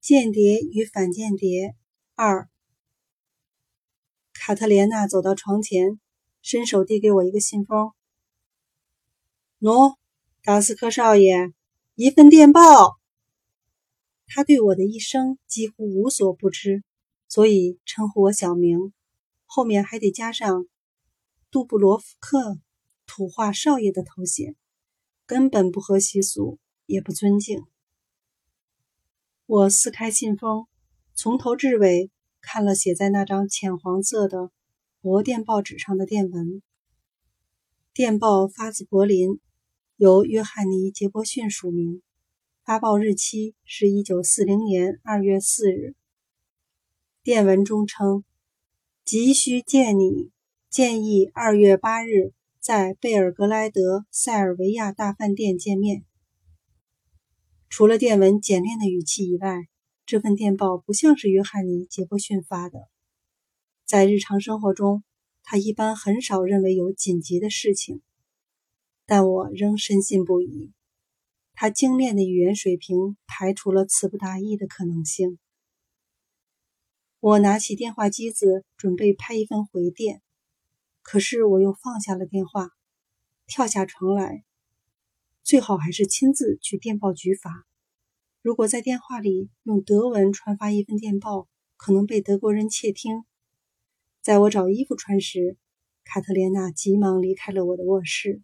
间谍与反间谍二。卡特莲娜走到床前，伸手递给我一个信封。喏，达斯科少爷，一份电报。他对我的一生几乎无所不知，所以称呼我小名，后面还得加上杜布罗夫克土话少爷的头衔，根本不合习俗，也不尊敬。我撕开信封，从头至尾看了写在那张浅黄色的薄电报纸上的电文。电报发自柏林，由约翰尼·杰伯逊署名，发报日期是一九四零年二月四日。电文中称：“急需见你，建议二月八日在贝尔格莱德塞尔维亚大饭店见面。”除了电文简练的语气以外，这份电报不像是约翰尼·杰伯逊发的。在日常生活中，他一般很少认为有紧急的事情，但我仍深信不疑。他精炼的语言水平排除了词不达意的可能性。我拿起电话机子，准备拍一份回电，可是我又放下了电话，跳下床来。最好还是亲自去电报局发。如果在电话里用德文传发一份电报，可能被德国人窃听。在我找衣服穿时，卡特莲娜急忙离开了我的卧室。